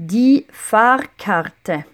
Die Fahrkarte.